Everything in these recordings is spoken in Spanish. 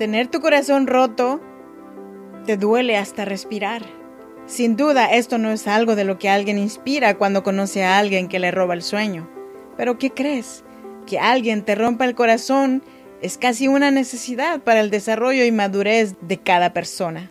Tener tu corazón roto te duele hasta respirar. Sin duda, esto no es algo de lo que alguien inspira cuando conoce a alguien que le roba el sueño. Pero ¿qué crees? Que alguien te rompa el corazón es casi una necesidad para el desarrollo y madurez de cada persona.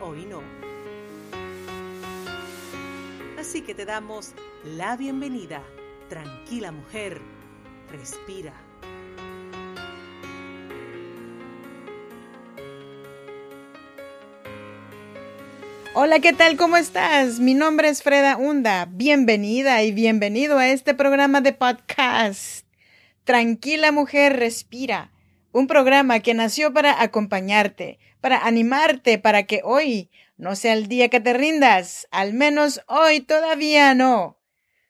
hoy no. Así que te damos la bienvenida. Tranquila mujer, respira. Hola, ¿qué tal? ¿Cómo estás? Mi nombre es Freda Hunda. Bienvenida y bienvenido a este programa de podcast. Tranquila mujer, respira. Un programa que nació para acompañarte, para animarte, para que hoy no sea el día que te rindas. Al menos hoy todavía no.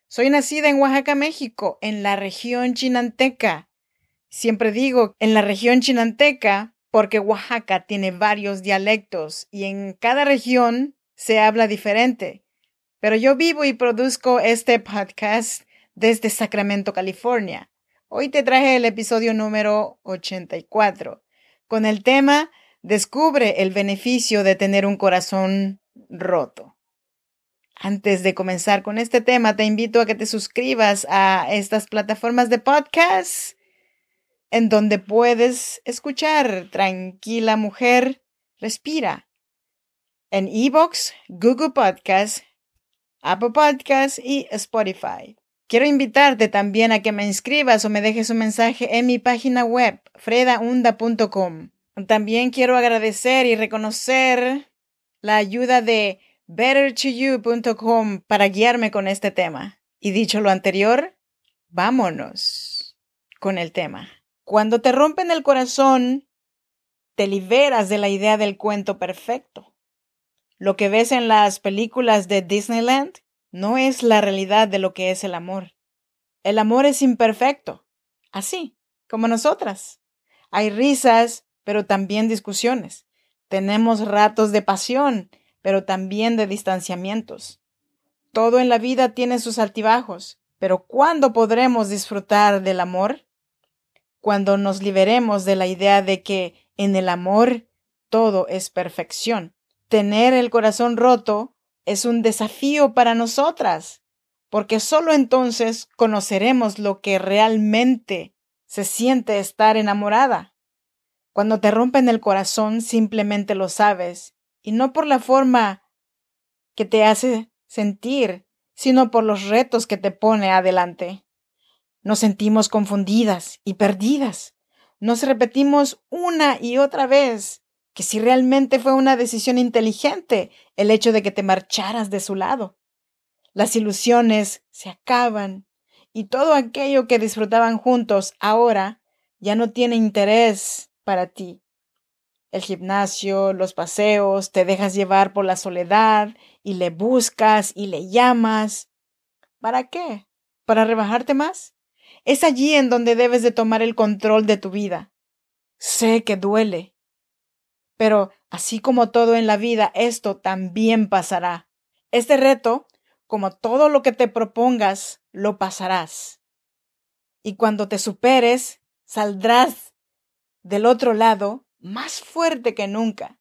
Soy nacida en Oaxaca, México, en la región chinanteca. Siempre digo en la región chinanteca porque Oaxaca tiene varios dialectos y en cada región se habla diferente. Pero yo vivo y produzco este podcast desde Sacramento, California. Hoy te traje el episodio número 84 con el tema Descubre el beneficio de tener un corazón roto. Antes de comenzar con este tema, te invito a que te suscribas a estas plataformas de podcast en donde puedes escuchar Tranquila Mujer, Respira en Evox, Google Podcast, Apple Podcast y Spotify. Quiero invitarte también a que me inscribas o me dejes un mensaje en mi página web, fredaunda.com. También quiero agradecer y reconocer la ayuda de bettertoyou.com para guiarme con este tema. Y dicho lo anterior, vámonos con el tema. Cuando te rompen el corazón, te liberas de la idea del cuento perfecto. Lo que ves en las películas de Disneyland no es la realidad de lo que es el amor. El amor es imperfecto, así como nosotras. Hay risas, pero también discusiones. Tenemos ratos de pasión, pero también de distanciamientos. Todo en la vida tiene sus altibajos, pero ¿cuándo podremos disfrutar del amor? Cuando nos liberemos de la idea de que en el amor todo es perfección tener el corazón roto es un desafío para nosotras, porque solo entonces conoceremos lo que realmente se siente estar enamorada. Cuando te rompen el corazón simplemente lo sabes, y no por la forma que te hace sentir, sino por los retos que te pone adelante. Nos sentimos confundidas y perdidas. Nos repetimos una y otra vez que si realmente fue una decisión inteligente el hecho de que te marcharas de su lado. Las ilusiones se acaban y todo aquello que disfrutaban juntos ahora ya no tiene interés para ti. El gimnasio, los paseos, te dejas llevar por la soledad y le buscas y le llamas. ¿Para qué? ¿Para rebajarte más? Es allí en donde debes de tomar el control de tu vida. Sé que duele, pero así como todo en la vida, esto también pasará. Este reto, como todo lo que te propongas, lo pasarás. Y cuando te superes, saldrás del otro lado más fuerte que nunca.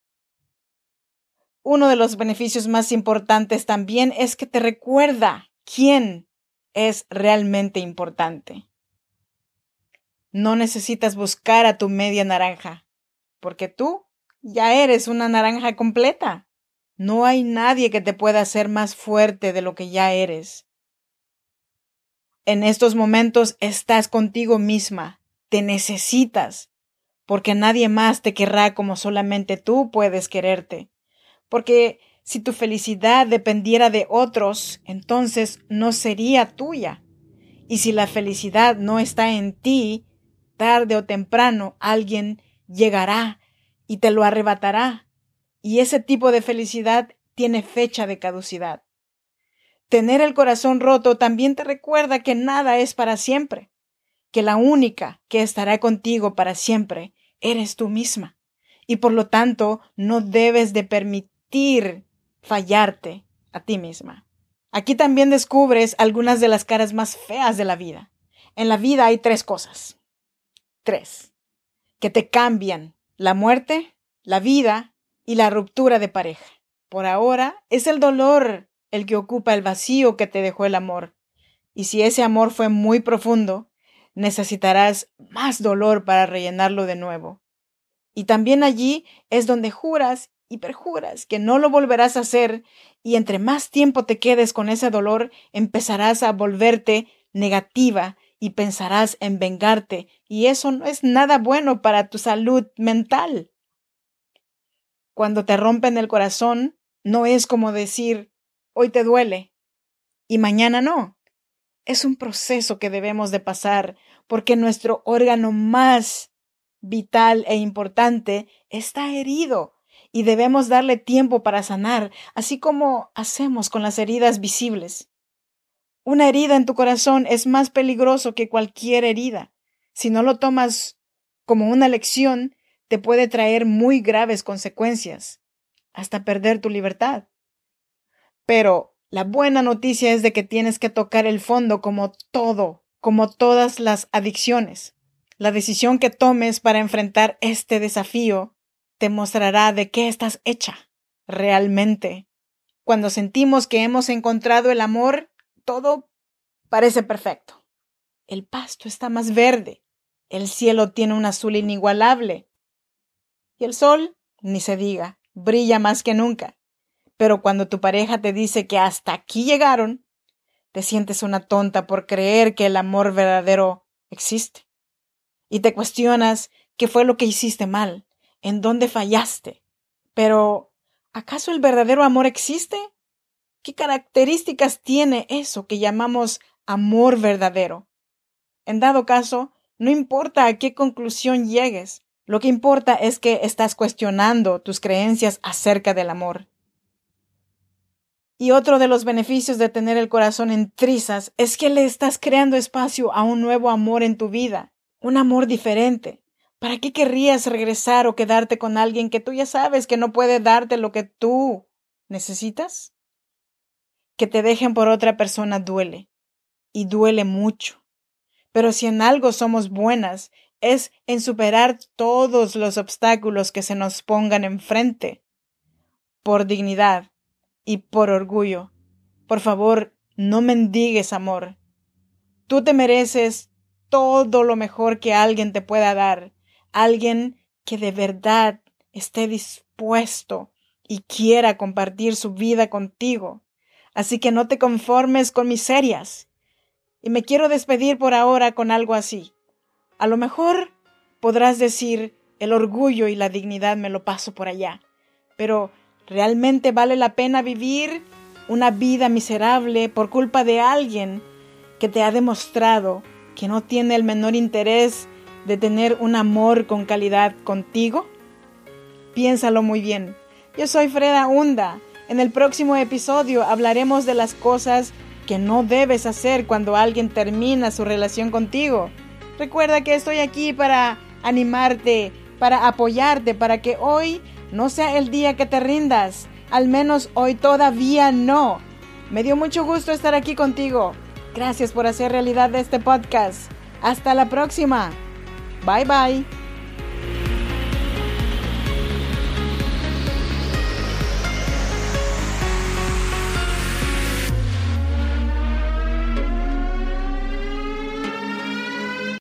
Uno de los beneficios más importantes también es que te recuerda quién es realmente importante. No necesitas buscar a tu media naranja, porque tú ya eres una naranja completa. No hay nadie que te pueda hacer más fuerte de lo que ya eres. En estos momentos estás contigo misma, te necesitas, porque nadie más te querrá como solamente tú puedes quererte. Porque Si tu felicidad dependiera de otros, entonces no sería tuya. Y si la felicidad no está en ti, tarde o temprano alguien llegará y te lo arrebatará. Y ese tipo de felicidad tiene fecha de caducidad. Tener el corazón roto también te recuerda que nada es para siempre, que la única que estará contigo para siempre eres tú misma, y por lo tanto no debes de permitir fallarte a ti misma. Aquí también descubres algunas de las caras más feas de la vida. En la vida hay tres cosas. Tres. Que te cambian la muerte, la vida y la ruptura de pareja. Por ahora es el dolor el que ocupa el vacío que te dejó el amor. Y si ese amor fue muy profundo, necesitarás más dolor para rellenarlo de nuevo. Y también allí es donde juras y perjuras que no lo volverás a hacer, y entre más tiempo te quedes con ese dolor, empezarás a volverte negativa y pensarás en vengarte, y eso no es nada bueno para tu salud mental. Cuando te rompen el corazón, no es como decir, hoy te duele y mañana no. Es un proceso que debemos de pasar porque nuestro órgano más vital e importante está herido y debemos darle tiempo para sanar, así como hacemos con las heridas visibles. Una herida en tu corazón es más peligroso que cualquier herida. Si no lo tomas como una lección, te puede traer muy graves consecuencias, hasta perder tu libertad. Pero la buena noticia es de que tienes que tocar el fondo como todo, como todas las adicciones. La decisión que tomes para enfrentar este desafío te mostrará de qué estás hecha realmente. Cuando sentimos que hemos encontrado el amor, todo parece perfecto. El pasto está más verde, el cielo tiene un azul inigualable y el sol, ni se diga, brilla más que nunca. Pero cuando tu pareja te dice que hasta aquí llegaron, te sientes una tonta por creer que el amor verdadero existe. Y te cuestionas qué fue lo que hiciste mal, en dónde fallaste. Pero, ¿acaso el verdadero amor existe? ¿Qué características tiene eso que llamamos amor verdadero? En dado caso, no importa a qué conclusión llegues, lo que importa es que estás cuestionando tus creencias acerca del amor. Y otro de los beneficios de tener el corazón en trizas es que le estás creando espacio a un nuevo amor en tu vida, un amor diferente. ¿Para qué querrías regresar o quedarte con alguien que tú ya sabes que no puede darte lo que tú necesitas? Que te dejen por otra persona duele, y duele mucho. Pero si en algo somos buenas, es en superar todos los obstáculos que se nos pongan enfrente. Por dignidad, y por orgullo. Por favor, no mendigues amor. Tú te mereces todo lo mejor que alguien te pueda dar, alguien que de verdad esté dispuesto y quiera compartir su vida contigo. Así que no te conformes con miserias. Y me quiero despedir por ahora con algo así. A lo mejor podrás decir, el orgullo y la dignidad me lo paso por allá, pero ¿Realmente vale la pena vivir una vida miserable por culpa de alguien que te ha demostrado que no tiene el menor interés de tener un amor con calidad contigo? Piénsalo muy bien. Yo soy Freda Hunda. En el próximo episodio hablaremos de las cosas que no debes hacer cuando alguien termina su relación contigo. Recuerda que estoy aquí para animarte, para apoyarte, para que hoy no sea el día que te rindas. Al menos hoy todavía no. Me dio mucho gusto estar aquí contigo. Gracias por hacer realidad este podcast. Hasta la próxima. Bye bye.